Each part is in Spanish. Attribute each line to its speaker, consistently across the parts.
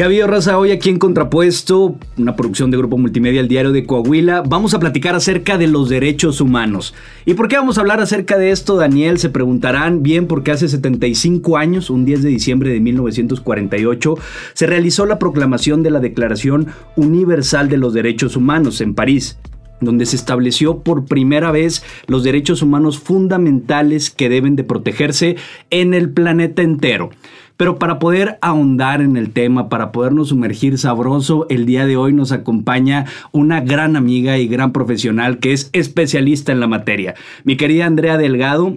Speaker 1: ¿Qué raza? Hoy aquí en Contrapuesto, una producción de Grupo Multimedia, el Diario de Coahuila, vamos a platicar acerca de los derechos humanos. ¿Y por qué vamos a hablar acerca de esto, Daniel? Se preguntarán bien porque hace 75 años, un 10 de diciembre de 1948, se realizó la proclamación de la Declaración Universal de los Derechos Humanos en París donde se estableció por primera vez los derechos humanos fundamentales que deben de protegerse en el planeta entero. Pero para poder ahondar en el tema, para podernos sumergir sabroso, el día de hoy nos acompaña una gran amiga y gran profesional que es especialista en la materia. Mi querida Andrea Delgado,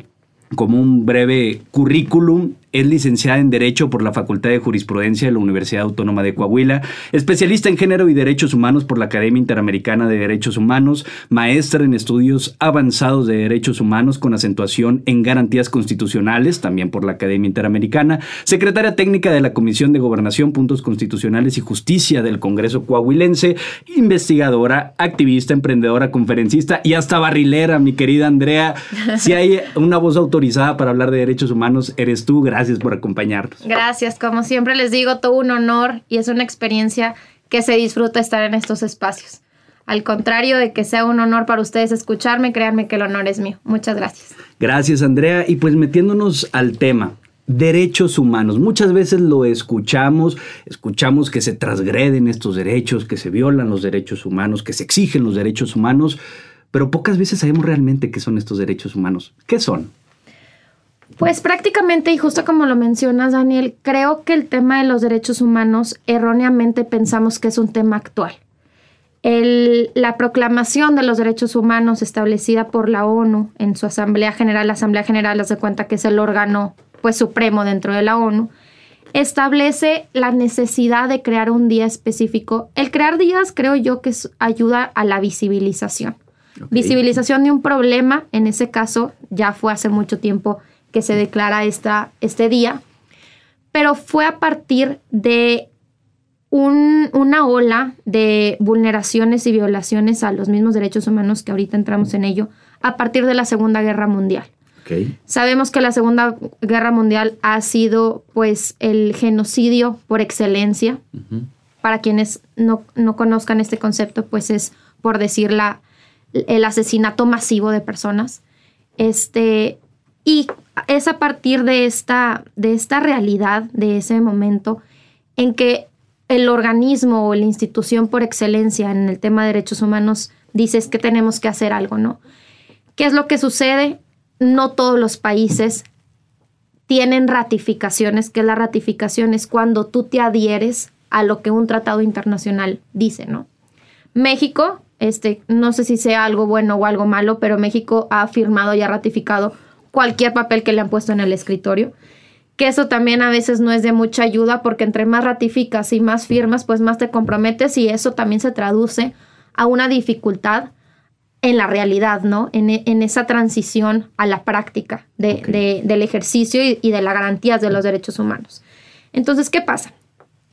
Speaker 1: como un breve currículum, es licenciada en Derecho por la Facultad de Jurisprudencia de la Universidad Autónoma de Coahuila, especialista en Género y Derechos Humanos por la Academia Interamericana de Derechos Humanos, maestra en Estudios Avanzados de Derechos Humanos con acentuación en Garantías Constitucionales, también por la Academia Interamericana, secretaria técnica de la Comisión de Gobernación, Puntos Constitucionales y Justicia del Congreso Coahuilense, investigadora, activista, emprendedora, conferencista y hasta barrilera, mi querida Andrea. Si hay una voz autorizada para hablar de derechos humanos, eres tú. Gracias Gracias por acompañarnos.
Speaker 2: Gracias, como siempre les digo, todo un honor y es una experiencia que se disfruta estar en estos espacios. Al contrario de que sea un honor para ustedes escucharme, créanme que el honor es mío. Muchas gracias.
Speaker 1: Gracias, Andrea. Y pues metiéndonos al tema, derechos humanos. Muchas veces lo escuchamos, escuchamos que se transgreden estos derechos, que se violan los derechos humanos, que se exigen los derechos humanos, pero pocas veces sabemos realmente qué son estos derechos humanos. ¿Qué son?
Speaker 2: Pues prácticamente, y justo como lo mencionas, Daniel, creo que el tema de los derechos humanos erróneamente pensamos que es un tema actual. la proclamación de los derechos humanos establecida por la ONU en su Asamblea General, la Asamblea General hace cuenta que es el órgano pues, supremo dentro de la ONU, establece la necesidad de crear un día específico. El crear días creo yo que ayuda a la visibilización. Visibilización de un problema, en ese caso ya fue hace mucho tiempo que se declara esta, este día, pero fue a partir de una ola de vulneraciones y violaciones a los mismos derechos humanos que ahorita entramos en ello, a partir de la Segunda Guerra Mundial. Sabemos que la Segunda Guerra Mundial ha sido pues el genocidio por excelencia. Para quienes no, no, conozcan este concepto, pues es por decir la, el asesinato masivo de personas. Este, y es a partir de esta, de esta realidad, de ese momento, en que el organismo o la institución por excelencia en el tema de derechos humanos dice que tenemos que hacer algo, ¿no? ¿Qué es lo que sucede? No todos los países tienen ratificaciones, que la ratificación es cuando tú te adhieres a lo que un tratado internacional dice, ¿no? México, este, no sé si sea algo bueno o algo malo, pero México ha firmado y ha ratificado cualquier papel que le han puesto en el escritorio. Que eso también a veces no es de mucha ayuda porque entre más ratificas y más firmas, pues más te comprometes y eso también se traduce a una dificultad en la realidad, ¿no? En, esa transición a la práctica del ejercicio y, de las garantías de los derechos humanos. Entonces, ¿qué pasa?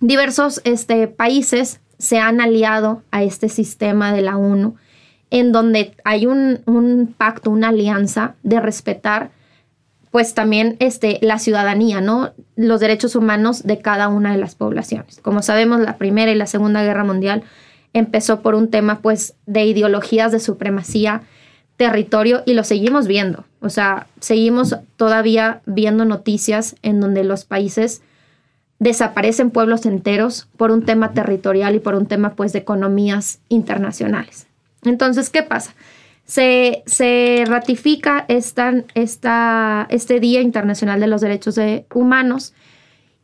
Speaker 2: Diversos este, países se han aliado a este sistema de la ONU en donde hay un, pacto, una alianza de respetar pues también este, la ciudadanía, ¿no? Los derechos humanos de cada una de las poblaciones. Como sabemos, la Primera y la Segunda Guerra Mundial empezó por un tema pues de ideologías de supremacía, territorio y lo seguimos viendo. O sea, seguimos todavía viendo noticias en donde los países desaparecen pueblos enteros por un tema territorial y por un tema pues de economías internacionales. Entonces, ¿qué pasa? Se, ratifica esta, esta, este Día Internacional de los Derechos Humanos.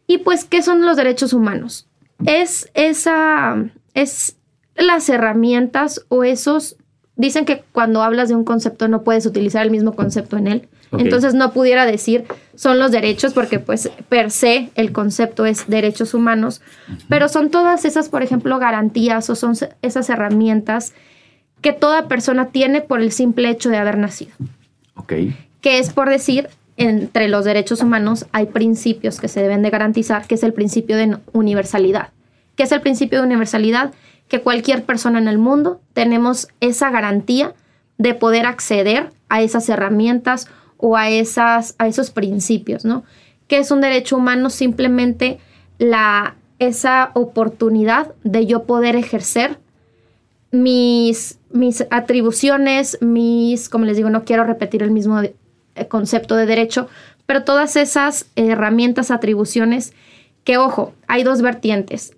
Speaker 2: Y pues, ¿qué son los derechos humanos? Es esa, es las herramientas o esos, dicen que cuando hablas de un concepto no puedes utilizar el mismo concepto en él. Entonces no pudiera decir son los derechos porque pues per se el concepto es derechos humanos, pero son todas esas, por ejemplo, garantías o son esas herramientas que toda persona tiene por el simple hecho de haber nacido.
Speaker 1: Ok.
Speaker 2: Que es por decir, entre los derechos humanos hay principios que se deben de garantizar, que es el principio de universalidad. ¿Qué es el principio de universalidad? Que cualquier persona en el mundo tenemos esa garantía de poder acceder a esas herramientas o a, esas, a esos principios, ¿no? Que es un derecho humano simplemente la, esa oportunidad de yo poder ejercer mis, mis atribuciones, mis, como les digo, no quiero repetir el mismo eh, concepto de derecho, pero todas esas herramientas, atribuciones, que ojo, hay dos vertientes.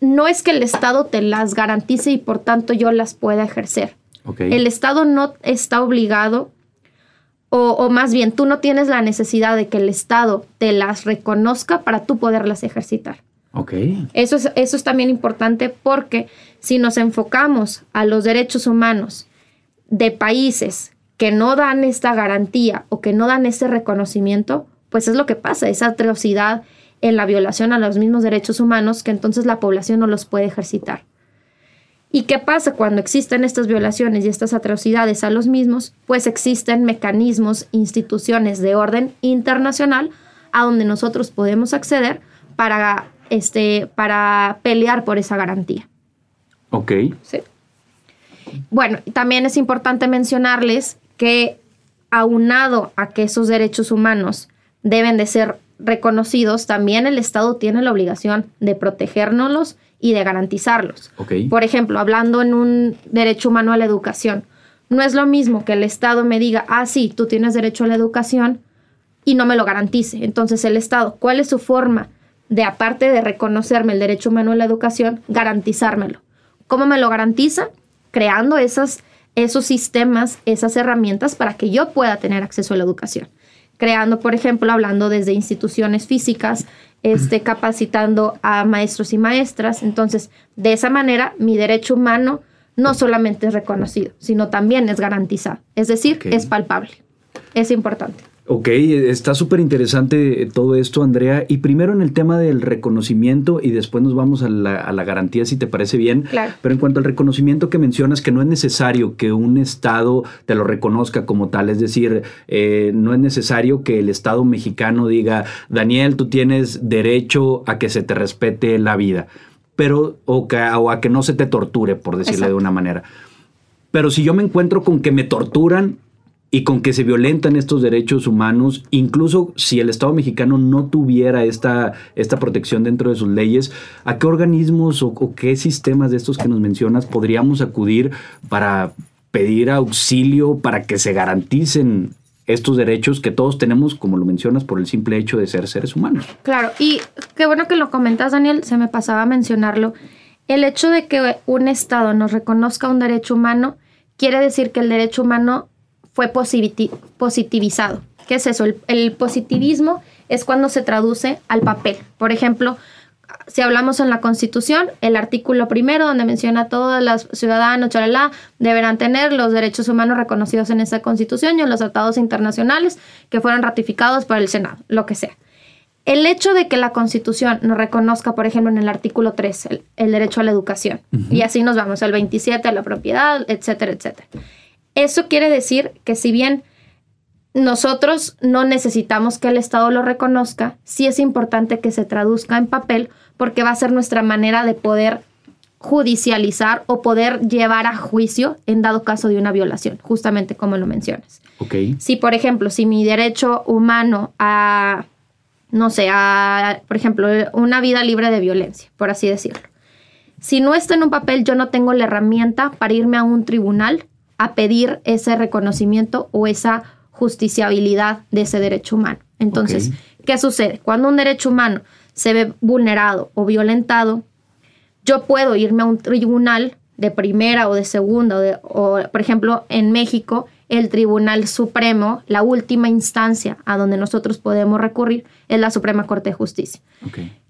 Speaker 2: No es que el Estado te las garantice y por tanto yo las pueda ejercer. El Estado no está obligado, o, más bien, tú no tienes la necesidad de que el Estado te las reconozca para tú poderlas ejercitar. Eso, es, eso es también importante porque si nos enfocamos a los derechos humanos de países que no dan esta garantía o que no dan ese reconocimiento, pues es lo que pasa, esa atrocidad en la violación a los mismos derechos humanos que entonces la población no los puede ejercitar. ¿Y qué pasa cuando existen estas violaciones y estas atrocidades a los mismos? Pues existen mecanismos, instituciones de orden internacional a donde nosotros podemos acceder para, este, para pelear por esa garantía.
Speaker 1: Ok.
Speaker 2: Sí. Bueno, también es importante mencionarles que aunado a que esos derechos humanos deben de ser reconocidos, también el Estado tiene la obligación de protegérnoslos y de garantizarlos. Por ejemplo, hablando en un derecho humano a la educación, no es lo mismo que el Estado me diga, ah, sí, tú tienes derecho a la educación y no me lo garantice. Entonces el Estado, ¿cuál es su forma de, aparte de reconocerme el derecho humano a la educación, garantizármelo? ¿Cómo me lo garantiza? Creando esas, esos sistemas, esas herramientas para que yo pueda tener acceso a la educación creando, por ejemplo, hablando desde instituciones físicas, este, capacitando a maestros y maestras. Entonces, de esa manera, mi derecho humano no solamente es reconocido, sino también es garantizado. Es decir, es palpable. Es importante.
Speaker 1: Ok, está súper interesante todo esto, Andrea. Y primero en el tema del reconocimiento y después nos vamos a la, garantía, si te parece bien.
Speaker 2: Claro.
Speaker 1: Pero en cuanto al reconocimiento que mencionas, que no es necesario que un Estado te lo reconozca como tal, es decir, eh, no es necesario que el Estado mexicano diga, Daniel, tú tienes derecho a que se te respete la vida, pero o, a que no se te torture, por decirle de una manera. Pero si yo me encuentro con que me torturan, y con que se violentan estos derechos humanos, incluso si el Estado mexicano no tuviera esta, esta protección dentro de sus leyes, ¿a qué organismos o, qué sistemas de estos que nos mencionas podríamos acudir para pedir auxilio para que se garanticen estos derechos que todos tenemos, como lo mencionas, por el simple hecho de ser seres humanos?
Speaker 2: Claro, y qué bueno que lo comentas, Daniel, se me pasaba a mencionarlo. El hecho de que un Estado nos reconozca un derecho humano quiere decir que el derecho humano fue positivizado. ¿Qué es eso? El, positivismo es cuando se traduce al papel. Por ejemplo, si hablamos en la Constitución, el artículo primero, donde menciona todos los ciudadanos, chalala, deberán tener los derechos humanos reconocidos en esa Constitución y en los tratados internacionales que fueron ratificados por el Senado, lo que sea. El hecho de que la Constitución nos reconozca, por ejemplo, en el artículo 3, el, derecho a la educación, y así nos vamos, el 27 a la propiedad, etcétera, etcétera. Eso quiere decir que si bien nosotros no necesitamos que el Estado lo reconozca, sí es importante que se traduzca en papel porque va a ser nuestra manera de poder judicializar o poder llevar a juicio en dado caso de una violación, justamente como lo mencionas.
Speaker 1: Okay.
Speaker 2: Si, por ejemplo, si mi derecho humano a, no sé, a, por ejemplo, una vida libre de violencia, por así decirlo, si no está en un papel, yo no tengo la herramienta para irme a un tribunal a pedir ese reconocimiento o esa justiciabilidad de ese derecho humano. Entonces, ¿qué sucede? Cuando un derecho humano se ve vulnerado o violentado, yo puedo irme a un tribunal de primera o de segunda, o, por ejemplo, en México, el Tribunal Supremo, la última instancia a donde nosotros podemos recurrir es la Suprema Corte de Justicia.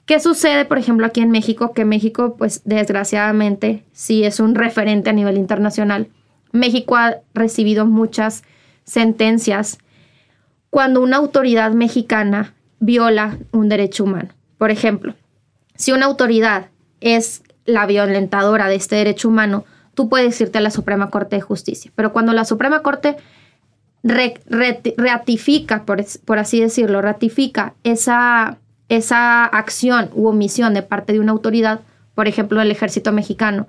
Speaker 2: ¿Qué sucede, por ejemplo, aquí en México? Que México, pues desgraciadamente, sí es un referente a nivel internacional México ha recibido muchas sentencias cuando una autoridad mexicana viola un derecho humano. Por ejemplo, si una autoridad es la violentadora de este derecho humano, tú puedes irte a la Suprema Corte de Justicia. Pero cuando la Suprema Corte ratifica, por, por, así decirlo, ratifica esa, esa acción u omisión de parte de una autoridad, por ejemplo, el ejército mexicano,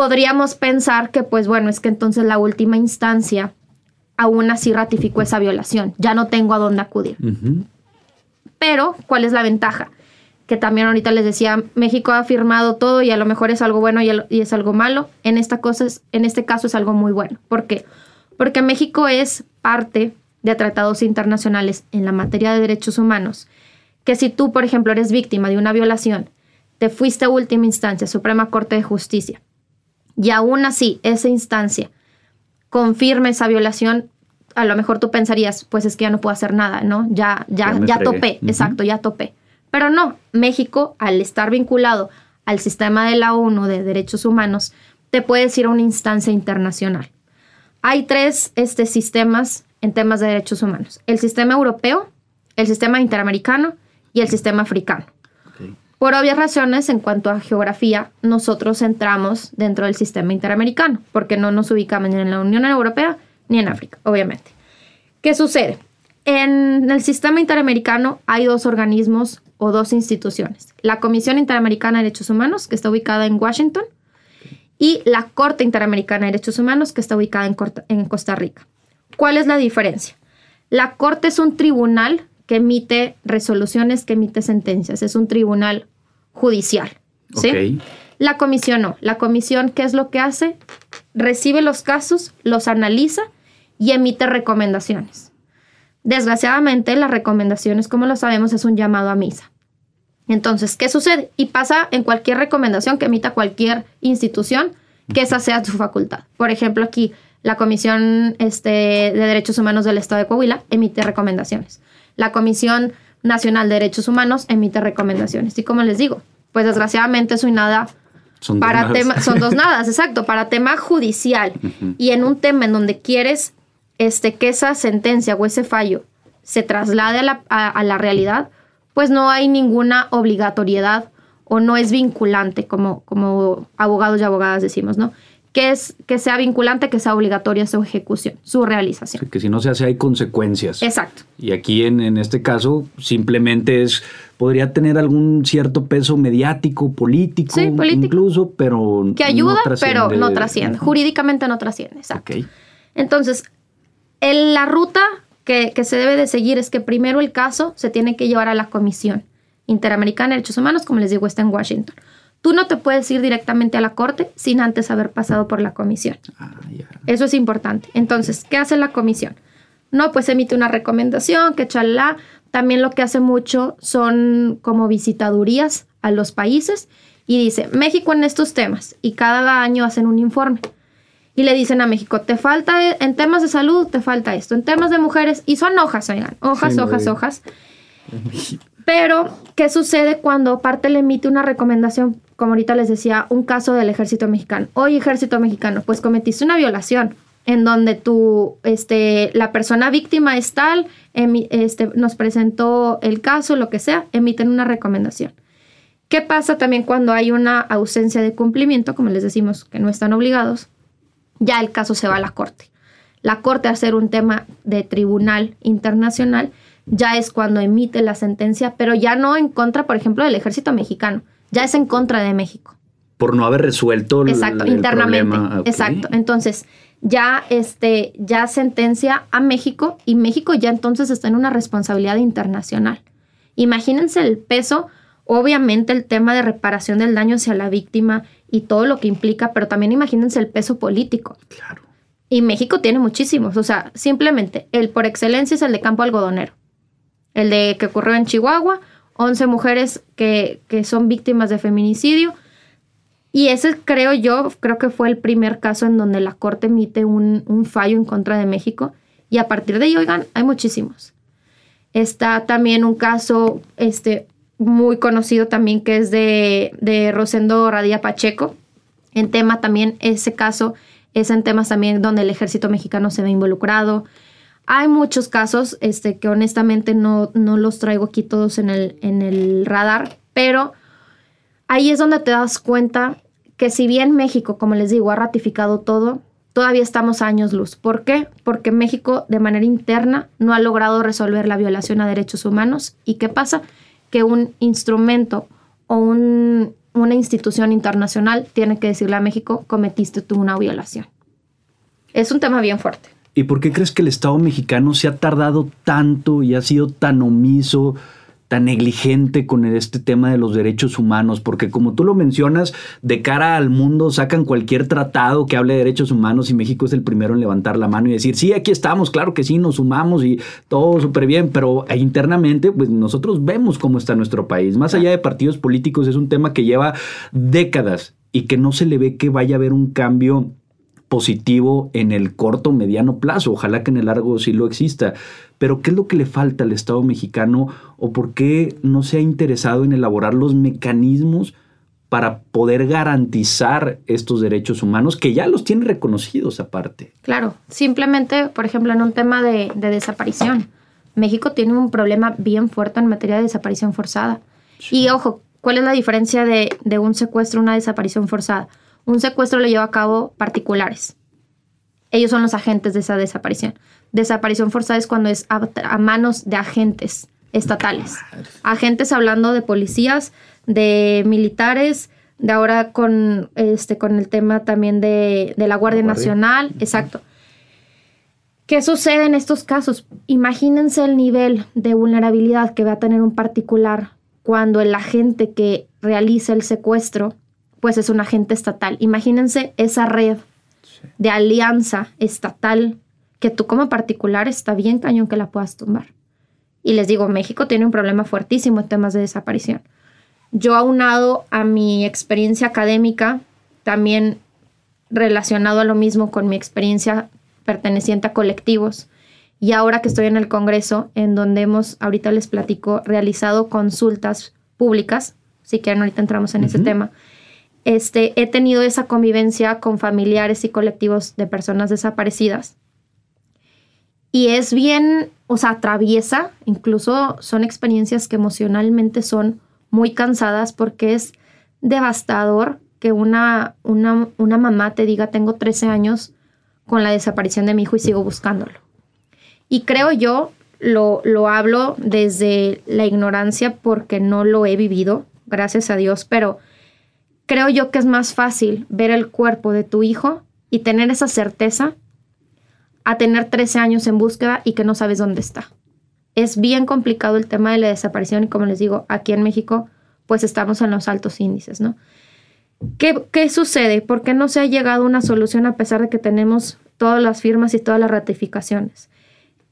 Speaker 2: podríamos pensar que, pues bueno, es que entonces la última instancia aún así ratificó esa violación. Ya no tengo a dónde acudir. Pero, ¿cuál es la ventaja? que también ahorita les decía, México ha firmado todo y a lo mejor es algo bueno y, es algo malo. En, esta cosa en este caso es algo muy bueno. ¿Por qué? Porque México es parte de tratados internacionales en la materia de derechos humanos, que si tú, por ejemplo, eres víctima de una violación, te fuiste a última instancia, Suprema Corte de Justicia, y aún así esa instancia confirma esa violación, a lo mejor tú pensarías, pues es que ya no puedo hacer nada, ¿no? Ya, ya, ya, topé, exacto, ya topé. Pero no, México, al estar vinculado al sistema de la ONU de derechos humanos, te puedes ir a una instancia internacional. Hay tres este, sistemas en temas de derechos humanos. El sistema europeo, el sistema interamericano y el sistema africano. Por obvias razones, en cuanto a geografía, nosotros entramos dentro del sistema interamericano, porque no nos ubicamos ni en la Unión Europea ni en África, obviamente. ¿Qué sucede? En el sistema interamericano hay dos organismos o dos instituciones. La Comisión Interamericana de Derechos Humanos, que está ubicada en Washington, y la Corte Interamericana de Derechos Humanos, que está ubicada en, Costa Rica. ¿Cuál es la diferencia? La Corte es un tribunal que emite resoluciones, que emite sentencias, es un tribunal judicial. ¿sí? La comisión no. La comisión, ¿qué es lo que hace? Recibe los casos, los analiza y emite recomendaciones. Desgraciadamente, las recomendaciones, como lo sabemos, es un llamado a misa. Entonces, ¿qué sucede? Y pasa en cualquier recomendación que emita cualquier institución, que esa sea su facultad. Por ejemplo, aquí la Comisión este, de Derechos Humanos del Estado de Coahuila emite recomendaciones. La Comisión Nacional de Derechos Humanos emite recomendaciones. Y como les digo, pues desgraciadamente eso y nada son para dos son dos nadas, exacto, para tema judicial y en un tema en donde quieres este, que esa sentencia o ese fallo se traslade a la, a, la realidad, pues no hay ninguna obligatoriedad o no es vinculante, como, como abogados y abogadas decimos, ¿no? Que, es, que sea vinculante, que sea obligatoria su ejecución, su realización.
Speaker 1: que si no se hace hay consecuencias.
Speaker 2: Exacto.
Speaker 1: Y aquí en, en este caso simplemente es, podría tener algún cierto peso mediático, político, sí, político. incluso, pero...
Speaker 2: Que ayuda, pero no trasciende. Jurídicamente no trasciende, exacto. Entonces, la ruta que, se debe de seguir es que primero el caso se tiene que llevar a la Comisión Interamericana de Derechos Humanos, como les digo, está en Washington. Tú no te puedes ir directamente a la corte sin antes haber pasado por la comisión. Ah, Eso es importante. Entonces, ¿qué hace la comisión? No, pues emite una recomendación, que chalá. También lo que hace mucho son como visitadurías a los países y dice, México en estos temas. Y cada año hacen un informe y le dicen a México, te falta, en temas de salud, te falta esto, en temas de mujeres, y son hojas, oigan, hojas, hojas, hojas. Pero, ¿qué sucede cuando parte le emite una recomendación, como ahorita les decía, un caso del ejército mexicano? Oye, ejército mexicano, pues cometiste una violación en donde tú, este, la persona víctima es tal, este, nos presentó el caso, lo que sea, emiten una recomendación. ¿Qué pasa también cuando hay una ausencia de cumplimiento, como les decimos, que no están obligados? ya el caso se va a la Corte. La Corte, al ser un tema de tribunal internacional, ya es cuando emite la sentencia, pero ya no en contra, por ejemplo, del ejército mexicano, ya es en contra de México.
Speaker 1: Por no haber resuelto
Speaker 2: Exacto, el, internamente. Problema. Exacto. Entonces, ya, este, ya sentencia a México y México ya entonces está en una responsabilidad internacional. Imagínense el peso, obviamente el tema de reparación del daño hacia la víctima, y todo lo que implica, pero también imagínense el peso político.
Speaker 1: Claro.
Speaker 2: Y México tiene muchísimos, o sea, simplemente el por excelencia es el de campo algodonero. El de que ocurrió en Chihuahua, 11 mujeres que, que son víctimas de feminicidio. Y ese creo yo, creo que fue el primer caso en donde la Corte emite un, un fallo en contra de México. Y a partir de ahí, oigan, hay muchísimos. Está también un caso, este, muy conocido también que es de, de Rosendo Radía Pacheco. En tema también, ese caso es en temas también donde el ejército mexicano se ve involucrado. Hay muchos casos este, que honestamente no, no los traigo aquí todos en el, en el radar, pero ahí es donde te das cuenta que si bien México, como les digo, ha ratificado todo, todavía estamos a años luz. ¿Por qué? Porque México de manera interna no ha logrado resolver la violación a derechos humanos. ¿Y qué pasa? que un instrumento o una institución internacional tiene que decirle a México, cometiste tú una violación. Es un tema bien fuerte.
Speaker 1: ¿Y por qué crees que el Estado mexicano se ha tardado tanto y ha sido tan omiso tan negligente con este tema de los derechos humanos? Porque como tú lo mencionas, de cara al mundo sacan cualquier tratado que hable de derechos humanos y México es el primero en levantar la mano y decir, sí, aquí estamos, claro que sí, nos sumamos y todo súper bien, pero internamente, pues nosotros vemos cómo está nuestro país. Más allá de partidos políticos, es un tema que lleva décadas y que no se le ve que vaya a haber un cambio positivo en el corto mediano plazo. Ojalá que en el largo sí lo exista. Pero ¿qué es lo que le falta al Estado mexicano o por qué no se ha interesado en elaborar los mecanismos para poder garantizar estos derechos humanos que ya los tiene reconocidos aparte?
Speaker 2: Claro, simplemente, por ejemplo, en un tema de, desaparición. México tiene un problema bien fuerte en materia de desaparición forzada. Y ojo, ¿cuál es la diferencia de, de un secuestro a una desaparición forzada? Un secuestro lo lleva a cabo particulares. Ellos son los agentes de esa desaparición. Desaparición forzada es cuando es a, manos de agentes estatales. Agentes hablando de policías, de militares, de ahora con, este, con el tema también de, la Guardia, Nacional. Exacto. ¿Qué sucede en estos casos? Imagínense el nivel de vulnerabilidad que va a tener un particular cuando el agente que realiza el secuestro pues es un agente estatal. Imagínense esa red de alianza estatal que tú como particular está bien cañón que la puedas tumbar. Y les digo, México tiene un problema fuertísimo en temas de desaparición. Yo aunado a mi experiencia académica, también relacionado a lo mismo con mi experiencia perteneciente a colectivos, y ahora que estoy en el Congreso, en donde hemos, ahorita les platico, realizado consultas públicas, si quieren ahorita entramos en ese tema, este, he tenido esa convivencia con familiares y colectivos de personas desaparecidas. Y es bien, o sea, atraviesa, incluso son experiencias que emocionalmente son muy cansadas porque es devastador que una, una, una mamá te diga, tengo 13 años con la desaparición de mi hijo y sigo buscándolo. Y creo yo, lo, lo hablo desde la ignorancia porque no lo he vivido, gracias a Dios, pero creo yo que es más fácil ver el cuerpo de tu hijo y tener esa certeza a tener 13 años en búsqueda y que no sabes dónde está. Es bien complicado el tema de la desaparición y como les digo, aquí en México pues estamos en los altos índices, ¿no? ¿Qué, ¿Qué, sucede? ¿Por qué no se ha llegado a una solución a pesar de que tenemos todas las firmas y todas las ratificaciones?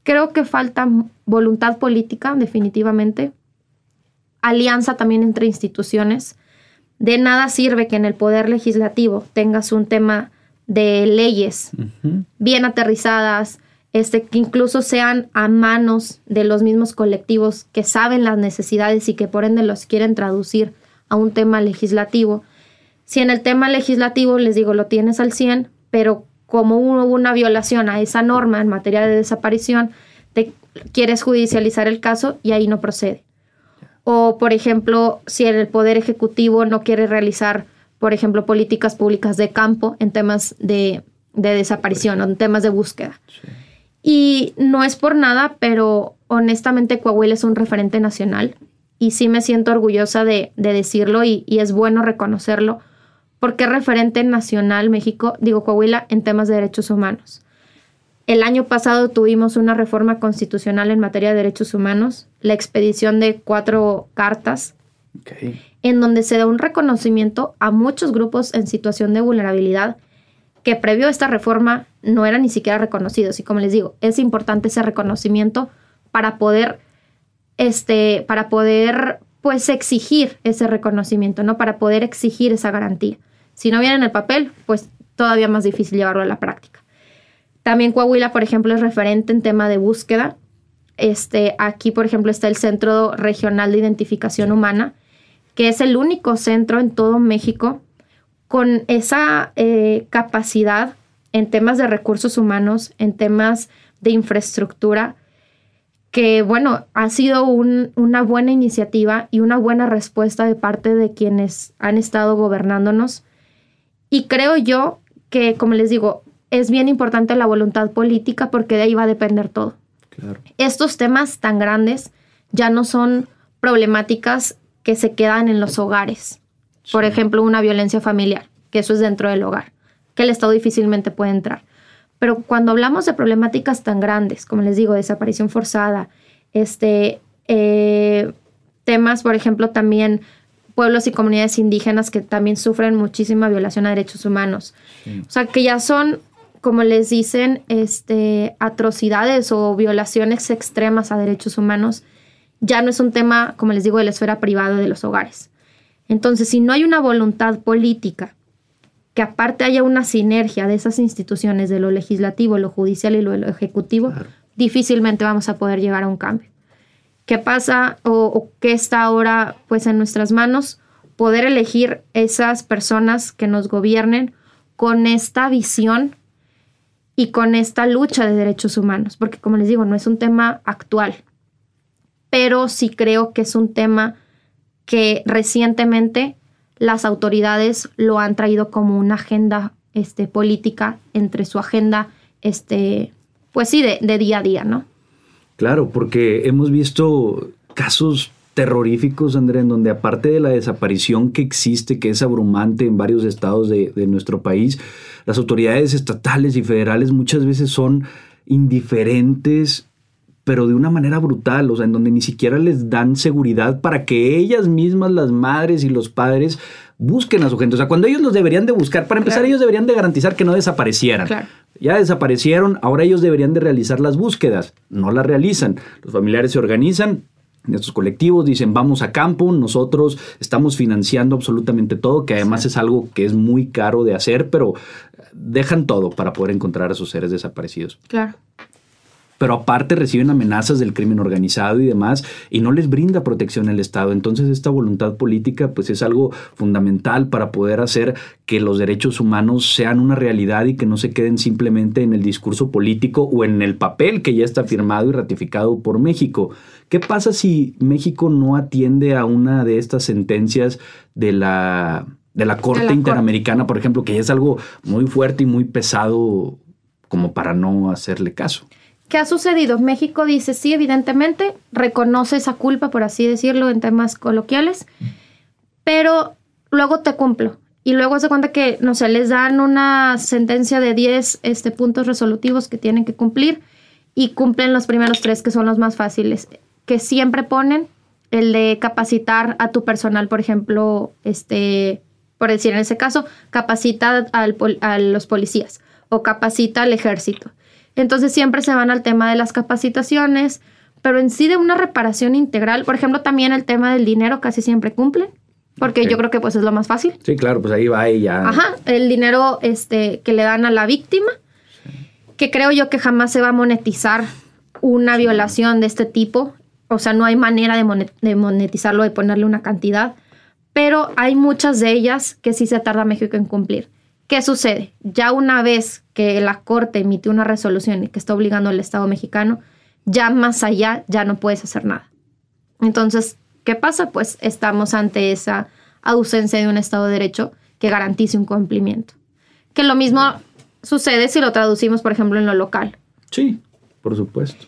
Speaker 2: Creo que falta voluntad política, definitivamente, alianza también entre instituciones, de nada sirve que en el poder legislativo tengas un tema de leyes bien aterrizadas, este, que incluso sean a manos de los mismos colectivos que saben las necesidades y que por ende los quieren traducir a un tema legislativo. Si en el tema legislativo, les digo, lo tienes al 100, pero como hubo una violación a esa norma en materia de desaparición, te quieres judicializar el caso y ahí no procede. O, por ejemplo, si el Poder Ejecutivo no quiere realizar, por ejemplo, políticas públicas de campo en temas de, desaparición o en temas de búsqueda. Y no es por nada, pero honestamente Coahuila es un referente nacional y sí me siento orgullosa de, decirlo y, y, es bueno reconocerlo porque es referente nacional México, digo Coahuila, en temas de derechos humanos. El año pasado tuvimos una reforma constitucional en materia de derechos humanos, la expedición de cuatro cartas, en donde se da un reconocimiento a muchos grupos en situación de vulnerabilidad que previo a esta reforma no eran ni siquiera reconocidos. Y como les digo, es importante ese reconocimiento para poder, este, para poder, pues, exigir ese reconocimiento, ¿no? Para poder exigir esa garantía. Si no viene en el papel, pues todavía más difícil llevarlo a la práctica. También Coahuila, por ejemplo, es referente en tema de búsqueda. Este, aquí, por ejemplo, está el Centro Regional de Identificación Humana, que es el único centro en todo México con esa eh, capacidad en temas de recursos humanos, en temas de infraestructura, que bueno, ha sido una buena iniciativa y una buena respuesta de parte de quienes han estado gobernándonos. Y creo yo que, como les digo, es bien importante la voluntad política porque de ahí va a depender todo. Estos temas tan grandes ya no son problemáticas que se quedan en los hogares. Por ejemplo, una violencia familiar, que eso es dentro del hogar, que el Estado difícilmente puede entrar. Pero cuando hablamos de problemáticas tan grandes, como les digo, desaparición forzada, este, eh, temas, por ejemplo, también pueblos y comunidades indígenas que también sufren muchísima violación a derechos humanos. O sea, que ya son, como les dicen, este, atrocidades o violaciones extremas a derechos humanos. Ya no es un tema, como les digo, de la esfera privada de los hogares. Entonces, si no hay una voluntad política, que aparte haya una sinergia de esas instituciones, de lo legislativo, lo judicial y lo, ejecutivo, difícilmente vamos a poder llegar a un cambio qué pasa o, qué está ahora pues en nuestras manos, poder elegir esas personas que nos gobiernen con esta visión y con esta lucha de derechos humanos, porque como les digo, no es un tema actual, pero sí creo que es un tema que recientemente las autoridades lo han traído como una agenda este, política entre su agenda, este, pues sí, de, de día a día, ¿no?
Speaker 1: Claro, porque hemos visto casos terroríficos, André, en donde aparte de la desaparición que existe, que es abrumante en varios estados de, nuestro país, las autoridades estatales y federales muchas veces son indiferentes pero de una manera brutal, o sea, en donde ni siquiera les dan seguridad para que ellas mismas, las madres y los padres, busquen a su gente. O sea, cuando ellos los deberían de buscar, para empezar, ellos deberían de garantizar que no desaparecieran. Ya desaparecieron, ahora ellos deberían de realizar las búsquedas. No las realizan. Los familiares se organizan, estos colectivos dicen vamos a campo, nosotros estamos financiando absolutamente todo, que además es algo que es muy caro de hacer, pero dejan todo para poder encontrar a sus seres desaparecidos.
Speaker 2: Claro
Speaker 1: pero aparte reciben amenazas del crimen organizado y demás, y no les brinda protección el Estado. Entonces esta voluntad política pues es algo fundamental para poder hacer que los derechos humanos sean una realidad y que no se queden simplemente en el discurso político o en el papel que ya está firmado y ratificado por México. ¿Qué pasa si México no atiende a una de estas sentencias de la, de la Corte Interamericana, por ejemplo, que ya es algo muy fuerte y muy pesado como para no hacerle caso?
Speaker 2: ¿Qué ha sucedido? México dice, sí, evidentemente, reconoce esa culpa, por así decirlo, en temas coloquiales, pero luego te cumplo. Y luego se cuenta que, no sé, les dan una sentencia de 10 este, puntos resolutivos que tienen que cumplir y cumplen los primeros tres, que son los más fáciles, que siempre ponen el de capacitar a tu personal, por ejemplo, este, por decir en ese caso, capacita a los policías o capacita al ejército. Entonces siempre se van al tema de las capacitaciones, pero en sí de una reparación integral, por ejemplo, también el tema del dinero casi siempre cumple, porque yo creo que pues es lo más fácil.
Speaker 1: Sí, claro, pues ahí va ella.
Speaker 2: Ajá, el dinero este, que le dan a la víctima, que creo yo que jamás se va a monetizar una violación de este tipo, o sea, no hay manera de, monetizarlo, de ponerle una cantidad, pero hay muchas de ellas que sí se tarda México en cumplir. ¿Qué sucede? Ya una vez que la Corte emite una resolución y que está obligando al Estado mexicano, ya más allá ya no puedes hacer nada. Entonces, ¿qué pasa? Pues estamos ante esa ausencia de un Estado de Derecho que garantice un cumplimiento. Que lo mismo sucede si lo traducimos, por ejemplo, en lo local.
Speaker 1: Sí, por supuesto.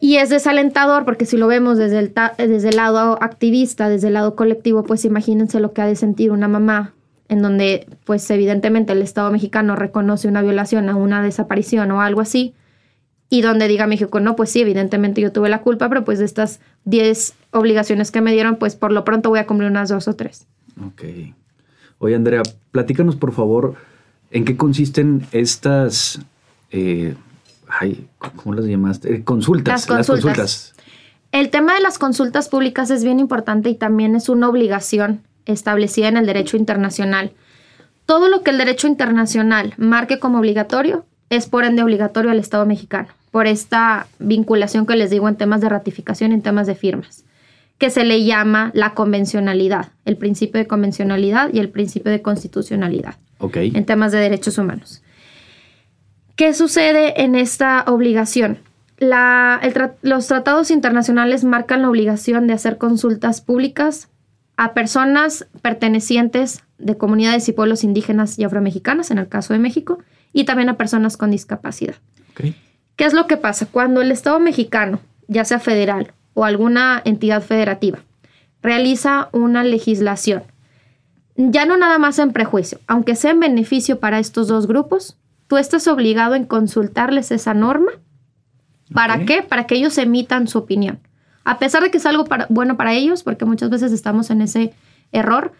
Speaker 2: Y es desalentador porque si lo vemos desde el, desde el lado activista, desde el lado colectivo, pues imagínense lo que ha de sentir una mamá en donde pues evidentemente el Estado mexicano reconoce una violación a una desaparición o algo así, y donde diga México, no, pues sí, evidentemente yo tuve la culpa, pero pues de estas 10 obligaciones que me dieron, pues por lo pronto voy a cumplir unas dos o tres.
Speaker 1: Ok. Oye, Andrea, platícanos por favor en qué consisten estas, eh, ay, ¿cómo las llamaste? Eh, consultas.
Speaker 2: Las consultas. El tema de las consultas públicas es bien importante y también es una obligación establecida en el derecho internacional. Todo lo que el derecho internacional marque como obligatorio es por ende obligatorio al Estado mexicano, por esta vinculación que les digo en temas de ratificación, en temas de firmas, que se le llama la convencionalidad, el principio de convencionalidad y el principio de constitucionalidad en temas de derechos humanos. ¿Qué sucede en esta obligación? los tratados internacionales marcan la obligación de hacer consultas públicas a personas pertenecientes de comunidades y pueblos indígenas y afromexicanas, en el caso de México, y también a personas con discapacidad. ¿Qué es lo que pasa? Cuando el Estado mexicano, ya sea federal o alguna entidad federativa, realiza una legislación, ya no nada más en prejuicio, aunque sea en beneficio para estos dos grupos, tú estás obligado en consultarles esa norma. ¿Para qué? Para que ellos emitan su opinión. A pesar de que es algo bueno para ellos, porque muchas veces estamos en ese error,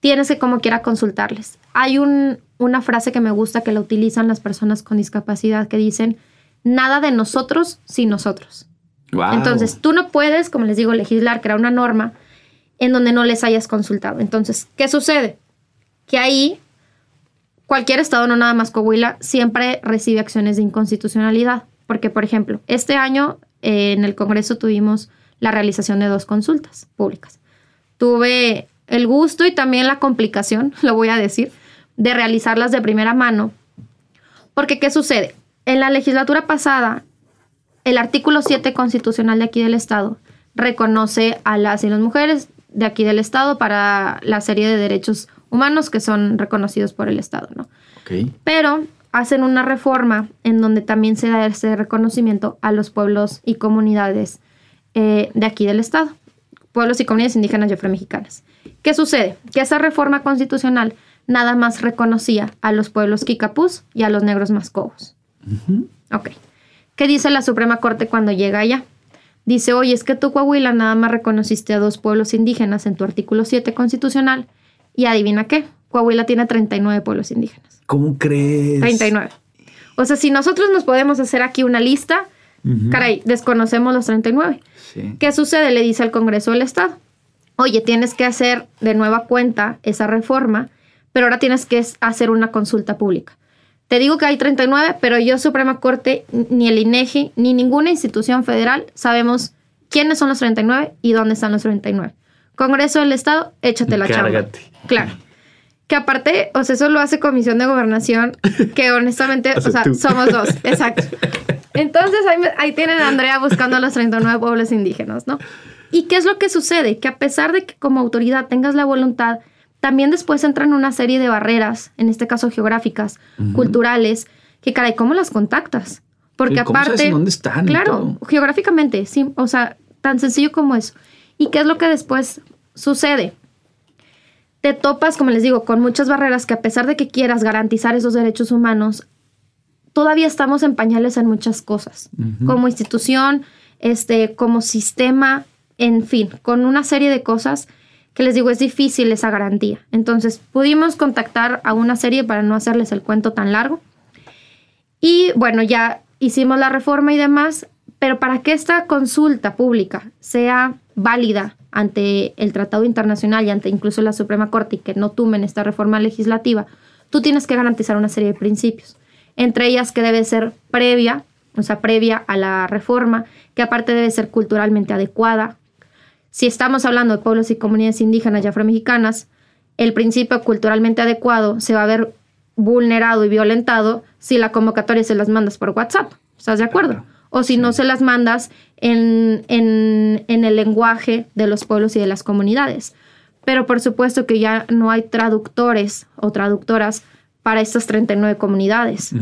Speaker 2: tienes que como quiera consultarles. Hay una frase que me gusta que la utilizan las personas con discapacidad que dicen, nada de nosotros sin nosotros. Entonces, tú no puedes, como les digo, legislar, crear una norma en donde no les hayas consultado. Entonces, ¿qué sucede? Que ahí cualquier estado, no nada más Coahuila, siempre recibe acciones de inconstitucionalidad. Porque, por ejemplo, este año eh, en el Congreso tuvimos la realización de dos consultas públicas. Tuve el gusto y también la complicación, lo voy a decir, de realizarlas de primera mano. Porque, ¿qué sucede? En la legislatura pasada, el artículo 7 constitucional de aquí del Estado reconoce a las y las mujeres de aquí del Estado para la serie de derechos humanos que son reconocidos por el Estado, ¿no? Pero hacen una reforma en donde también se da ese reconocimiento a los pueblos y comunidades eh, de aquí del Estado, pueblos y comunidades indígenas y afromexicanas. ¿Qué sucede? Que esa reforma constitucional nada más reconocía a los pueblos kikapús y a los negros mascobos. Ok. ¿Qué dice la Suprema Corte cuando llega allá? Dice, oye, es que tú, Coahuila, nada más reconociste a dos pueblos indígenas en tu artículo 7 constitucional. Y adivina qué, Coahuila tiene 39 pueblos indígenas.
Speaker 1: ¿Cómo crees?
Speaker 2: 39. O sea, si nosotros nos podemos hacer aquí una lista, caray, desconocemos los 39. ¿Qué sucede? Le dice al Congreso del Estado, oye, tienes que hacer de nueva cuenta esa reforma, pero ahora tienes que hacer una consulta pública. Te digo que hay 39, pero yo Suprema Corte, ni el INEGI, ni ninguna institución federal sabemos quiénes son los 39 y dónde están los 39. Congreso del Estado, échate la chamba. Claro. Que aparte, o sea, eso lo hace Comisión de Gobernación, que honestamente, o sea, somos dos, exacto. Entonces ahí, ahí tienen a Andrea buscando a los 39 pueblos indígenas, ¿no? ¿Y qué es lo que sucede? Que a pesar de que como autoridad tengas la voluntad también después entran una serie de barreras, en este caso geográficas, culturales, que caray, ¿cómo las contactas? Porque aparte...
Speaker 1: ¿Dónde están?
Speaker 2: Claro, geográficamente, sí, o sea, tan sencillo como eso. ¿Y qué es lo que después sucede? Te topas, como les digo, con muchas barreras que a pesar de que quieras garantizar esos derechos humanos, todavía estamos en pañales en muchas cosas, como institución, este, como sistema, en fin, con una serie de cosas que les digo, es difícil esa garantía. Entonces, pudimos contactar a una serie para no hacerles el cuento tan largo. Y bueno, ya hicimos la reforma y demás, pero para que esta consulta pública sea válida ante el Tratado Internacional y ante incluso la Suprema Corte y que no tumen esta reforma legislativa, tú tienes que garantizar una serie de principios, entre ellas que debe ser previa, o sea, previa a la reforma, que aparte debe ser culturalmente adecuada, si estamos hablando de pueblos y comunidades indígenas y afromexicanas, el principio culturalmente adecuado se va a ver vulnerado y violentado si la convocatoria se las mandas por WhatsApp. ¿Estás de acuerdo? O si no se las mandas en, en, en, el lenguaje de los pueblos y de las comunidades. Pero por supuesto que ya no hay traductores o traductoras para estas 39 comunidades.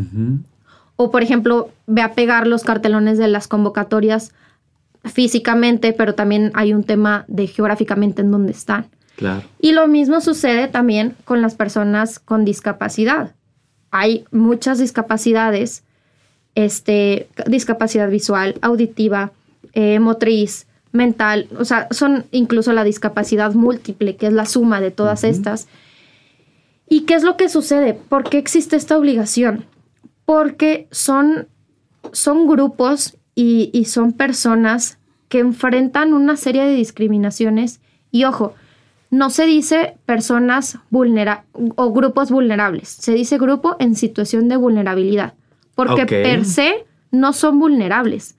Speaker 2: O por ejemplo, ve a pegar los cartelones de las convocatorias físicamente, pero también hay un tema de geográficamente en dónde están.
Speaker 1: Claro.
Speaker 2: Y lo mismo sucede también con las personas con discapacidad. Hay muchas discapacidades, este, discapacidad visual, auditiva, eh, motriz, mental, o sea, son incluso la discapacidad múltiple, que es la suma de todas estas. ¿Y qué es lo que sucede? ¿Por qué existe esta obligación? Porque son, son grupos y, son personas que enfrentan una serie de discriminaciones y ojo, no se dice personas vulnerables o grupos vulnerables, se dice grupo en situación de vulnerabilidad, porque per se no son vulnerables.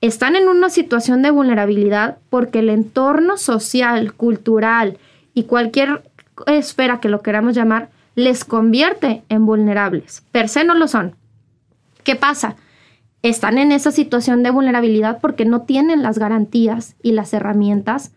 Speaker 2: Están en una situación de vulnerabilidad porque el entorno social, cultural y cualquier esfera que lo queramos llamar les convierte en vulnerables. Per se no lo son. ¿Qué pasa? están en esa situación de vulnerabilidad porque no tienen las garantías y las herramientas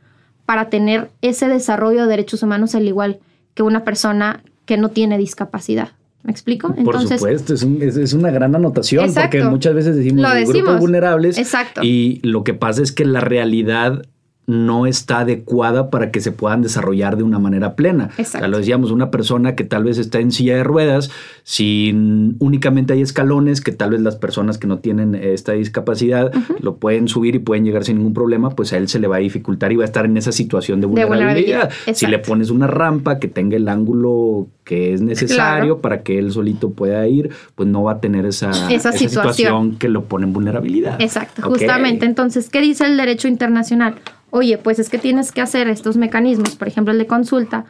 Speaker 2: para tener ese desarrollo de derechos humanos al igual que una persona que no tiene discapacidad. ¿Me explico?
Speaker 1: Por supuesto, es, una gran anotación porque muchas veces decimos, grupos vulnerables
Speaker 2: exacto.
Speaker 1: y lo que pasa es que la realidad no está adecuada para que se puedan desarrollar de una manera plena.
Speaker 2: Exacto.
Speaker 1: lo decíamos, una persona que tal vez está en silla de ruedas, sin únicamente hay escalones, que tal vez las personas que no tienen esta discapacidad lo pueden subir y pueden llegar sin ningún problema, pues a él se le va a dificultar y va a estar en esa situación de vulnerabilidad. si le pones una rampa que tenga el ángulo que es necesario para que él solito pueda ir, pues no va a tener esa, situación. que lo pone en vulnerabilidad.
Speaker 2: Exacto, justamente. Entonces, ¿qué dice el derecho internacional? Oye, pues es que tienes que hacer estos mecanismos, por ejemplo el de consulta,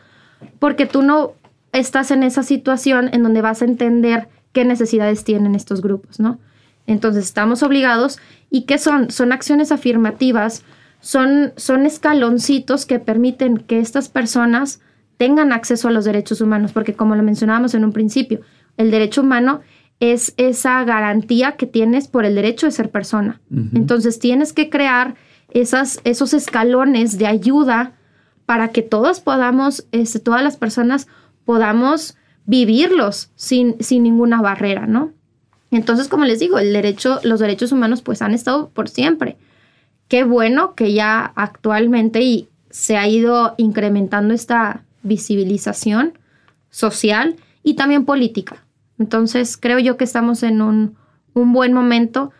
Speaker 2: porque tú no estás en esa situación en donde vas a entender qué necesidades tienen estos grupos, ¿no? Entonces estamos obligados y qué son? Son acciones afirmativas, son, son escaloncitos que permiten que estas personas tengan acceso a los derechos humanos, porque como lo mencionábamos en un principio, el derecho humano es esa garantía que tienes por el derecho de ser persona. Entonces tienes que crear esas, esos escalones de ayuda para que todos podamos, este, todas las personas podamos vivirlos sin, sin ninguna barrera, ¿no? Entonces, como les digo, el derecho, los derechos humanos pues han estado por siempre. Qué bueno que ya actualmente y se ha ido incrementando esta visibilización social y también política. Entonces, creo yo que estamos en un, un buen momento,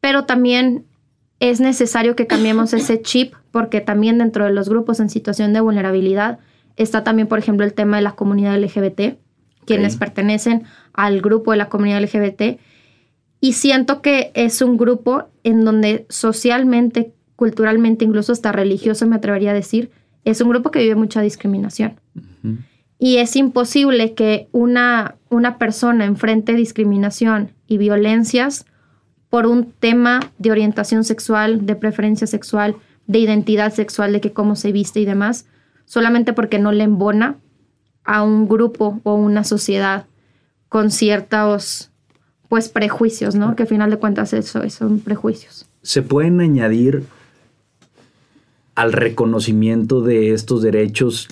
Speaker 2: pero también es necesario que cambiemos ese chip porque también dentro de los grupos en situación de vulnerabilidad está también, por ejemplo, el tema de la comunidad LGBT, quienes pertenecen al grupo de la comunidad LGBT. Y siento que es un grupo en donde socialmente, culturalmente, incluso hasta religioso, me atrevería a decir, es un grupo que vive mucha discriminación. Y es imposible que una, una persona enfrente discriminación y violencias por un tema de orientación sexual, de preferencia sexual, de identidad sexual, de que cómo se viste y demás, solamente porque no le embona a un grupo o una sociedad con ciertos pues prejuicios, ¿no? Que al final de cuentas eso, son prejuicios.
Speaker 1: Se pueden añadir al reconocimiento de estos derechos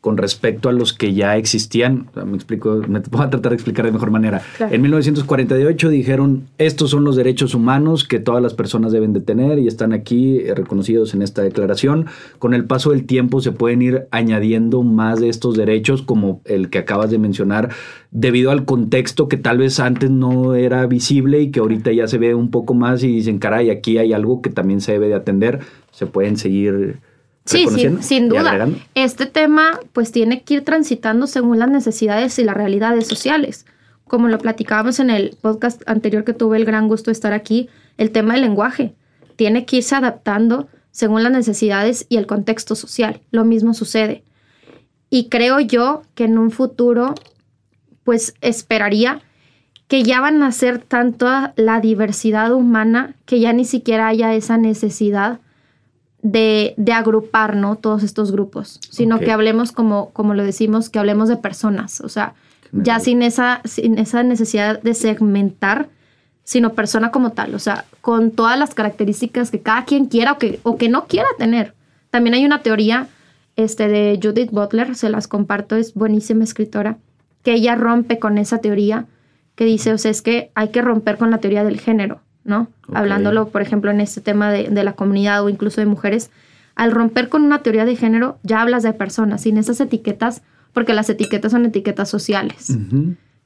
Speaker 1: con respecto a los que ya existían. Me explico, me voy a tratar de explicar de mejor manera. En 1948 dijeron, estos son los derechos humanos que todas las personas deben de tener y están aquí eh, reconocidos en esta declaración. Con el paso del tiempo se pueden ir añadiendo más de estos derechos, como el que acabas de mencionar, debido al contexto que tal vez antes no era visible y que ahorita ya se ve un poco más y dicen, caray, aquí hay algo que también se debe de atender. Se pueden seguir
Speaker 2: Sí, sin, duda. Este tema pues tiene que ir transitando según las necesidades y las realidades sociales. Como lo platicábamos en el podcast anterior que tuve el gran gusto de estar aquí, el tema del lenguaje tiene que irse adaptando según las necesidades y el contexto social. Lo mismo sucede. Y creo yo que en un futuro pues esperaría que ya van a ser tanto la diversidad humana que ya ni siquiera haya esa necesidad de, agrupar, ¿no? Todos estos grupos, sino que hablemos como, como lo decimos, que hablemos de personas, o sea, ya sin esa, sin esa necesidad de segmentar, sino persona como tal, o sea, con todas las características que cada quien quiera o que, o que no quiera tener. También hay una teoría este, de Judith Butler, se las comparto, es buenísima escritora, que ella rompe con esa teoría que dice, o sea, es que hay que romper con la teoría del género. ¿No? Hablándolo, por ejemplo, en este tema de, la comunidad o incluso de mujeres, al romper con una teoría de género, ya hablas de personas, sin esas etiquetas, porque las etiquetas son etiquetas sociales,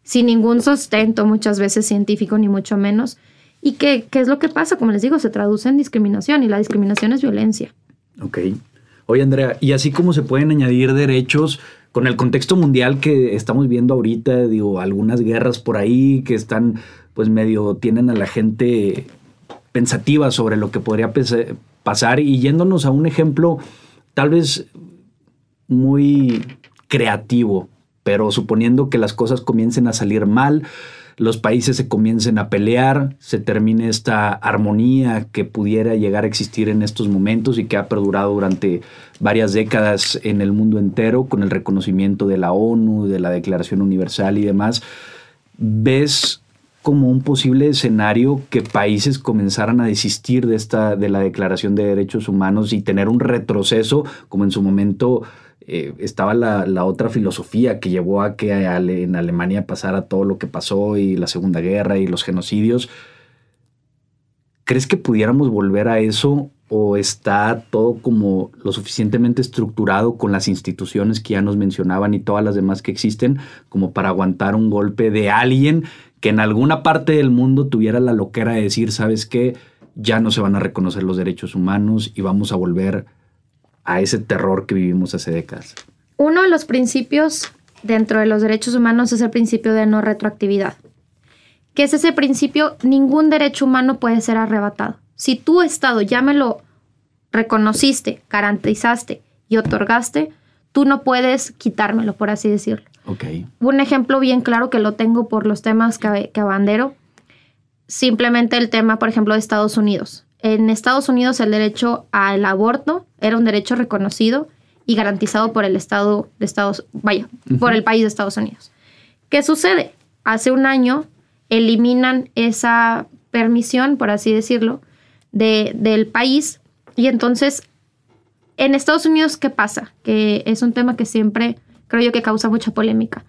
Speaker 2: sin ningún sustento muchas veces científico, ni mucho menos. ¿Y qué, qué es lo que pasa? Como les digo, se traduce en discriminación y la discriminación es violencia.
Speaker 1: Ok. Oye, Andrea, y así como se pueden añadir derechos con el contexto mundial que estamos viendo ahorita, digo, algunas guerras por ahí que están pues medio tienen a la gente pensativa sobre lo que podría pasar. Y yéndonos a un ejemplo tal vez muy creativo, pero suponiendo que las cosas comiencen a salir mal, los países se comiencen a pelear, se termine esta armonía que pudiera llegar a existir en estos momentos y que ha perdurado durante varias décadas en el mundo entero con el reconocimiento de la ONU, de la Declaración Universal y demás, ¿ves como un posible escenario que países comenzaran a desistir de esta de la Declaración de Derechos Humanos y tener un retroceso, como en su momento eh, estaba la, otra filosofía que llevó a que en Alemania pasara todo lo que pasó y la Segunda Guerra y los genocidios. ¿Crees que pudiéramos volver a eso o está todo como lo suficientemente estructurado con las instituciones que ya nos mencionaban y todas las demás que existen como para aguantar un golpe de alguien que en alguna parte del mundo tuviera la loquera de decir, ¿sabes qué? Ya no se van a reconocer los derechos humanos y vamos a volver a ese terror que vivimos hace décadas.
Speaker 2: Uno de los principios dentro de los derechos humanos es el principio de no retroactividad. ¿Qué es ese principio? Ningún derecho humano puede ser arrebatado. Si tu Estado ya me lo reconociste, garantizaste y otorgaste, tú no puedes quitármelo, por así decirlo.
Speaker 1: Okay.
Speaker 2: Un ejemplo bien claro que lo tengo por los temas que, que abandero, simplemente el tema, por ejemplo, de Estados Unidos. En Estados Unidos el derecho al aborto era un derecho reconocido y garantizado por el Estado de Estados, vaya, por el país de Estados Unidos. ¿Qué sucede? Hace un año eliminan esa permisión, por así decirlo, del país. Y entonces, en Estados Unidos, ¿qué pasa? Que es un tema que siempre creo yo que causa mucha polémica.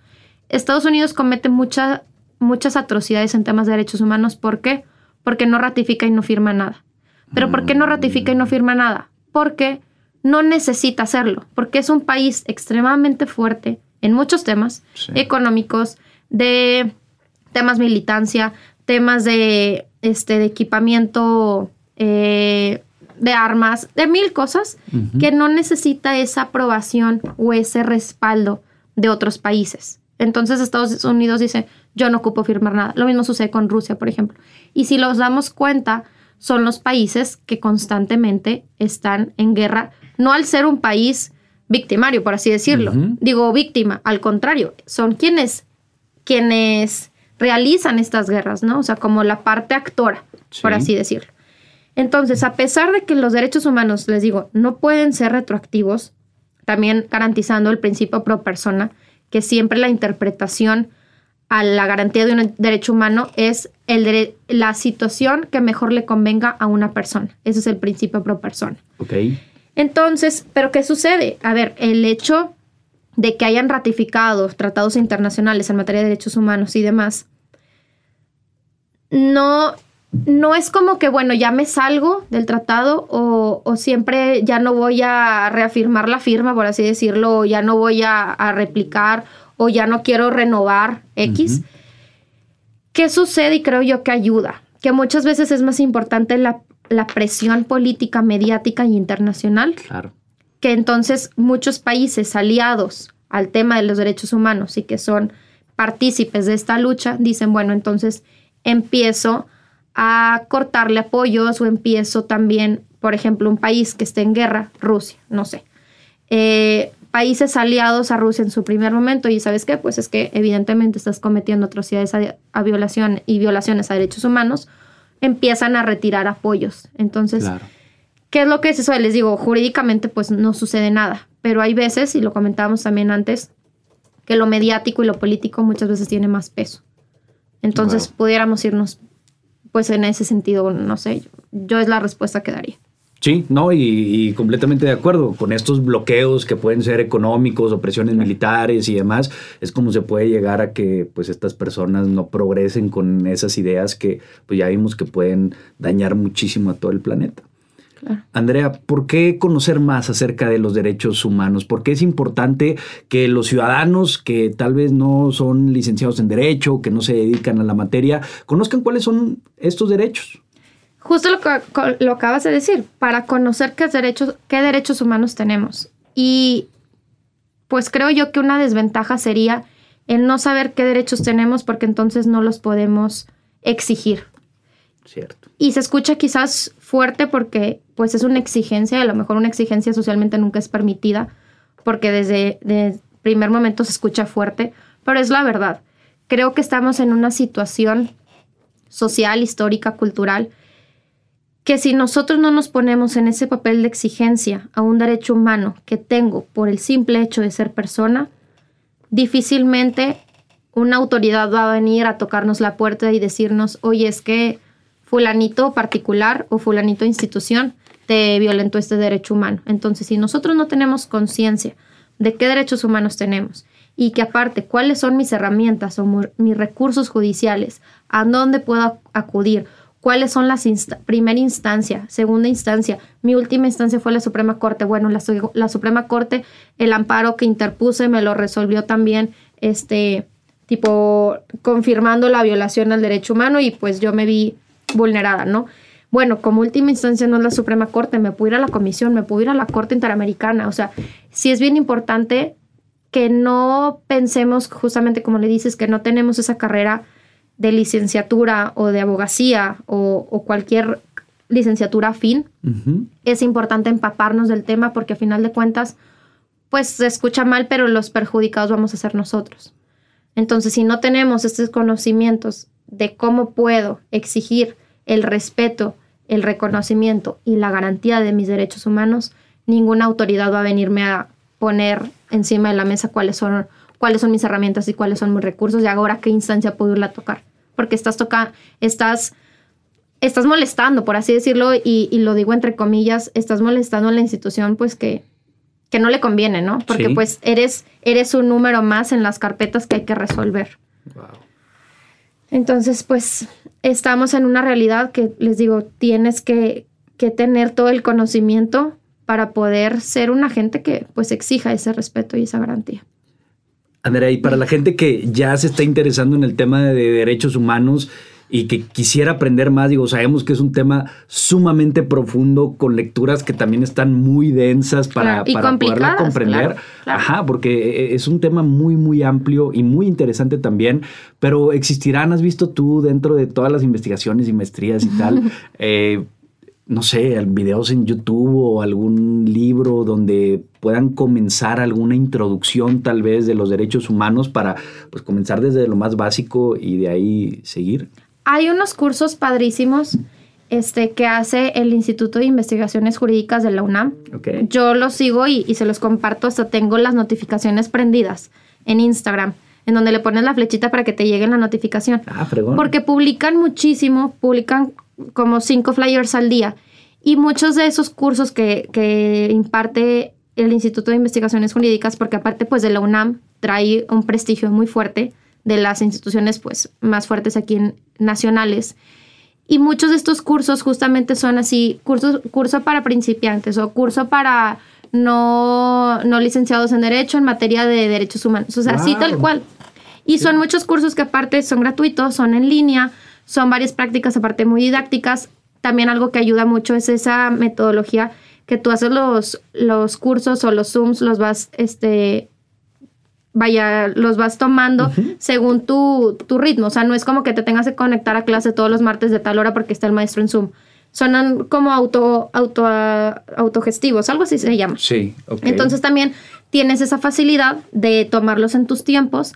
Speaker 2: Estados Unidos comete muchas atrocidades en temas de derechos humanos. ¿Por qué? Porque no ratifica y no firma nada. ¿Pero por qué no ratifica y no firma nada? Porque no necesita hacerlo, porque es un país extremadamente fuerte en muchos temas económicos, de temas militancia, temas de, este, de equipamiento eh, de armas, de mil cosas, que no necesita esa aprobación o ese respaldo de otros países. Entonces Estados Unidos dice, yo no ocupo firmar nada. Lo mismo sucede con Rusia, por ejemplo. Y si los damos cuenta, son los países que constantemente están en guerra, no al ser un país victimario, por así decirlo. Digo víctima, al contrario, son quienes, quienes realizan estas guerras, ¿no? O sea, como la parte actora, por así decirlo. Entonces, a pesar de que los derechos humanos, les digo, no pueden ser retroactivos, también garantizando el principio pro persona, que siempre la interpretación a la garantía de un derecho humano es el la situación que mejor le convenga a una persona. Ese es el principio pro persona.
Speaker 1: Ok.
Speaker 2: Entonces, ¿pero qué sucede? A ver, el hecho de que hayan ratificado tratados internacionales en materia de derechos humanos y demás, no no es como que, bueno, ya me salgo del tratado o, siempre ya no voy a reafirmar la firma, por así decirlo, o ya no voy a, replicar o ya no quiero renovar X. ¿Qué sucede? Y creo yo que ayuda, que muchas veces es más importante la, la presión política, mediática y internacional.
Speaker 1: Claro.
Speaker 2: Que entonces muchos países aliados al tema de los derechos humanos y que son partícipes de esta lucha, dicen, bueno, entonces empiezo a cortarle apoyos o empiezo también, por ejemplo, un país que esté en guerra, Rusia, no sé. Eh, países aliados a Rusia en su primer momento y sabes qué, pues es que evidentemente estás cometiendo atrocidades a, violación y violaciones a derechos humanos, empiezan a retirar apoyos. Entonces, ¿qué es lo que es eso? Les digo, jurídicamente pues no sucede nada, pero hay veces, y lo comentábamos también antes, que lo mediático y lo político muchas veces tiene más peso. Entonces, pudiéramos irnos pues en ese sentido, no sé, yo es la respuesta que daría.
Speaker 1: Sí, no, y, completamente de acuerdo. Con estos bloqueos que pueden ser económicos, opresiones militares y demás, es como se puede llegar a que pues estas personas no progresen con esas ideas que pues ya vimos que pueden dañar muchísimo a todo el planeta. Andrea, ¿por qué conocer más acerca de los derechos humanos? ¿Por qué es importante que los ciudadanos que tal vez no son licenciados en derecho, que no se dedican a la materia, conozcan cuáles son estos derechos?
Speaker 2: Justo lo que lo acabas de decir, para conocer qué derechos, qué derechos humanos tenemos. Y pues creo yo que una desventaja sería el no saber qué derechos tenemos porque entonces no los podemos exigir. Y se escucha quizás fuerte porque pues es una exigencia, a lo mejor una exigencia socialmente nunca es permitida, porque desde, el primer momento se escucha fuerte, pero es la verdad. Creo que estamos en una situación social, histórica, cultural, que si nosotros no nos ponemos en ese papel de exigencia a un derecho humano que tengo por el simple hecho de ser persona, difícilmente una autoridad va a venir a tocarnos la puerta y decirnos, oye, es que fulanito particular o fulanito institución te violentó este derecho humano. Entonces, si nosotros no tenemos conciencia de qué derechos humanos tenemos y que aparte cuáles son mis herramientas o mis recursos judiciales, a dónde puedo acudir, ¿Cuáles son las primera instancia, segunda instancia? Mi última instancia fue la Suprema Corte. Bueno, la, la, Suprema Corte, el amparo que interpuse me lo resolvió también, este, tipo, confirmando la violación al derecho humano y pues yo me vi vulnerada, ¿no? Bueno, como última instancia no es la Suprema Corte, me puedo ir a la Comisión, me puedo ir a la Corte Interamericana. O sea, sí es bien importante que no pensemos, justamente como le dices, que no tenemos esa carrera de licenciatura o de abogacía o, cualquier licenciatura afín, es importante empaparnos del tema porque a final de cuentas, pues se escucha mal, pero los perjudicados vamos a ser nosotros. Entonces, si no tenemos estos conocimientos de cómo puedo exigir el respeto, el reconocimiento y la garantía de mis derechos humanos, ninguna autoridad va a venirme a poner encima de la mesa cuáles son cuáles son mis herramientas y cuáles son mis recursos y ahora qué instancia puedo irla a tocar. Porque estás tocando, estás, estás molestando, por así decirlo, y, lo digo entre comillas, estás molestando a la institución, pues que, que no le conviene, ¿no? Porque pues eres, eres un número más en las carpetas que hay que resolver. Entonces, pues estamos en una realidad que les digo, tienes que, que tener todo el conocimiento para poder ser un agente que pues exija ese respeto y esa garantía.
Speaker 1: Andrea, y para la gente que ya se está interesando en el tema de derechos humanos y que quisiera aprender más, digo, sabemos que es un tema sumamente profundo con lecturas que también están muy densas para, para poderla comprender. Ajá, porque es un tema muy, muy amplio y muy interesante también, pero existirán, has visto tú dentro de todas las investigaciones y maestrías y tal, eh, no sé, videos en YouTube o algún libro donde puedan comenzar alguna introducción tal vez de los derechos humanos para pues comenzar desde lo más básico y de ahí seguir?
Speaker 2: Hay unos cursos padrísimos este, que hace el Instituto de Investigaciones Jurídicas de la UNAM. Yo los sigo y, y se los comparto, hasta tengo las notificaciones prendidas en Instagram en donde le pones la flechita para que te llegue la notificación.
Speaker 1: Ah, fregón.
Speaker 2: Porque publican muchísimo, publican como cinco flyers al día. Y muchos de esos cursos que, imparte el Instituto de Investigaciones Jurídicas, porque aparte pues de la UNAM trae un prestigio muy fuerte de las instituciones pues más fuertes aquí en, nacionales. Y muchos de estos cursos justamente son así, cursos, curso para principiantes o curso para no, no licenciados en Derecho en materia de derechos humanos. O sea, así tal cual. Y son muchos cursos que aparte son gratuitos, son en línea, son varias prácticas aparte muy didácticas. También algo que ayuda mucho es esa metodología que tú haces los, los cursos o los Zooms, los vas, este, vaya, los vas tomando según tu, tu, ritmo. O sea, no es como que te tengas que conectar a clase todos los martes de tal hora porque está el maestro en Zoom. Son como auto, auto, autogestivos, algo así se llama.
Speaker 1: Sí,
Speaker 2: ok. Entonces también tienes esa facilidad de tomarlos en tus tiempos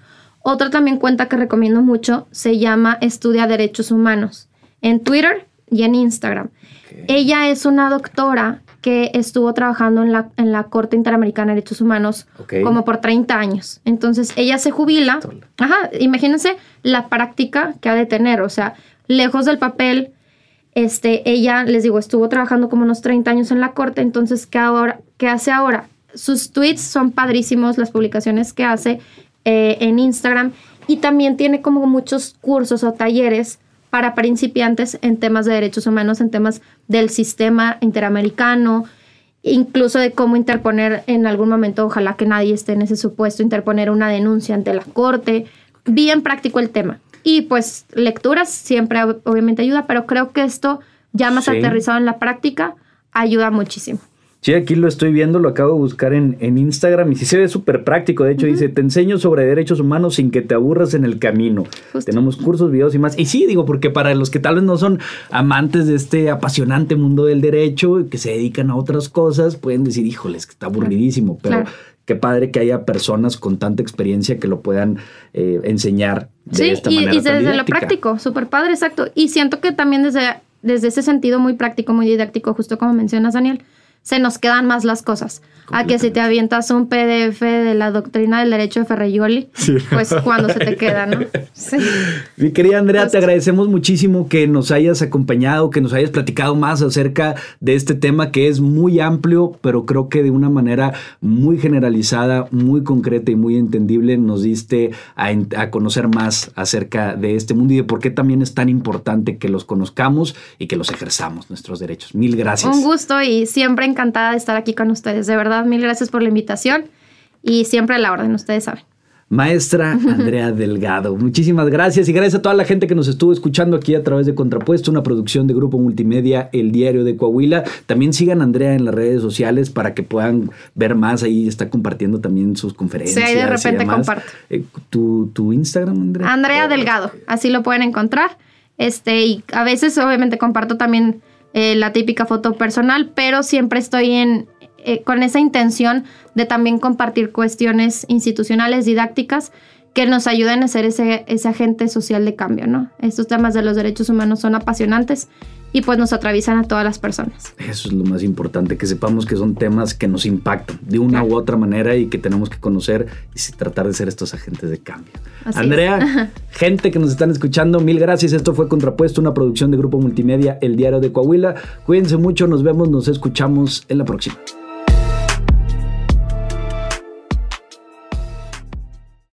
Speaker 2: otra también cuenta que recomiendo mucho se llama Estudia Derechos Humanos en Twitter y en Instagram. Ella es una doctora que estuvo trabajando en la, en la Corte Interamericana de Derechos Humanos como por 30 años. Entonces ella se jubila. Ajá, imagínense la práctica que ha de tener. O sea, lejos del papel, este, ella, les digo, estuvo trabajando como unos 30 años en la Corte. Entonces, ¿qué, ahora, qué hace ahora? Sus tweets son padrísimos, las publicaciones que hace eh, en Instagram y también tiene como muchos cursos o talleres para principiantes en temas de derechos humanos, en temas del sistema interamericano, incluso de cómo interponer en algún momento, ojalá que nadie esté en ese supuesto, interponer una denuncia ante la corte. Bien práctico el tema. Y pues lecturas siempre obviamente ayuda, pero creo que esto ya más aterrizado en la práctica ayuda muchísimo.
Speaker 1: Sí, aquí lo estoy viendo, lo acabo de buscar en, Instagram y sí se ve súper práctico. De hecho, dice, te enseño sobre derechos humanos sin que te aburras en el camino. Tenemos cursos, videos y más. Y sí, digo, porque para los que tal vez no son amantes de este apasionante mundo del derecho y que se dedican a otras cosas, pueden decir, híjoles, que está aburridísimo. Pero qué padre que haya personas con tanta experiencia que lo puedan eh, enseñar de esta manera. Sí, y
Speaker 2: desde lo práctico, súper padre, exacto. Y siento que también desde, desde ese sentido muy práctico, muy didáctico, justo como mencionas, Daniel se nos quedan más las cosas. A que si te avientas un PDF de la doctrina del derecho de Ferreyoli, pues cuando se te queda, ¿no? Sí.
Speaker 1: Mi querida Andrea, te agradecemos muchísimo que nos hayas acompañado, que nos hayas platicado más acerca de este tema que es muy amplio, pero creo que de una manera muy generalizada, muy concreta y muy entendible nos diste a, a conocer más acerca de este mundo y de por qué también es tan importante que los conozcamos y que los ejerzamos, nuestros derechos. Mil gracias.
Speaker 2: Un gusto y siempre encantada de estar aquí con ustedes, de verdad mil gracias por la invitación y siempre a la orden, ustedes saben.
Speaker 1: Maestra Andrea Delgado, muchísimas gracias y gracias a toda la gente que nos estuvo escuchando aquí a través de Contrapuesto, una producción de Grupo Multimedia, El Diario de Coahuila. También sigan a Andrea en las redes sociales para que puedan ver más. Ahí está compartiendo también sus conferencias.
Speaker 2: Sí, de repente comparto.
Speaker 1: Eh, ¿tu, ¿tu, Instagram, Andrea?
Speaker 2: Andrea Delgado, así lo pueden encontrar. Este, y a veces obviamente comparto también eh, la típica foto personal, pero siempre estoy en, eh, con esa intención de también compartir cuestiones institucionales, didácticas, que nos ayuden a ser ese, ese agente social de cambio, ¿no? Estos temas de los derechos humanos son apasionantes y pues nos atraviesan a todas las personas.
Speaker 1: Eso es lo más importante, que sepamos que son temas que nos impactan de una u otra manera y que tenemos que conocer y tratar de ser estos agentes de cambio. Andrea, gente que nos están escuchando, mil gracias. Esto fue Contrapuesto, una producción de Grupo Multimedia, El Diario de Coahuila. Cuídense mucho, nos vemos, nos escuchamos en la próxima.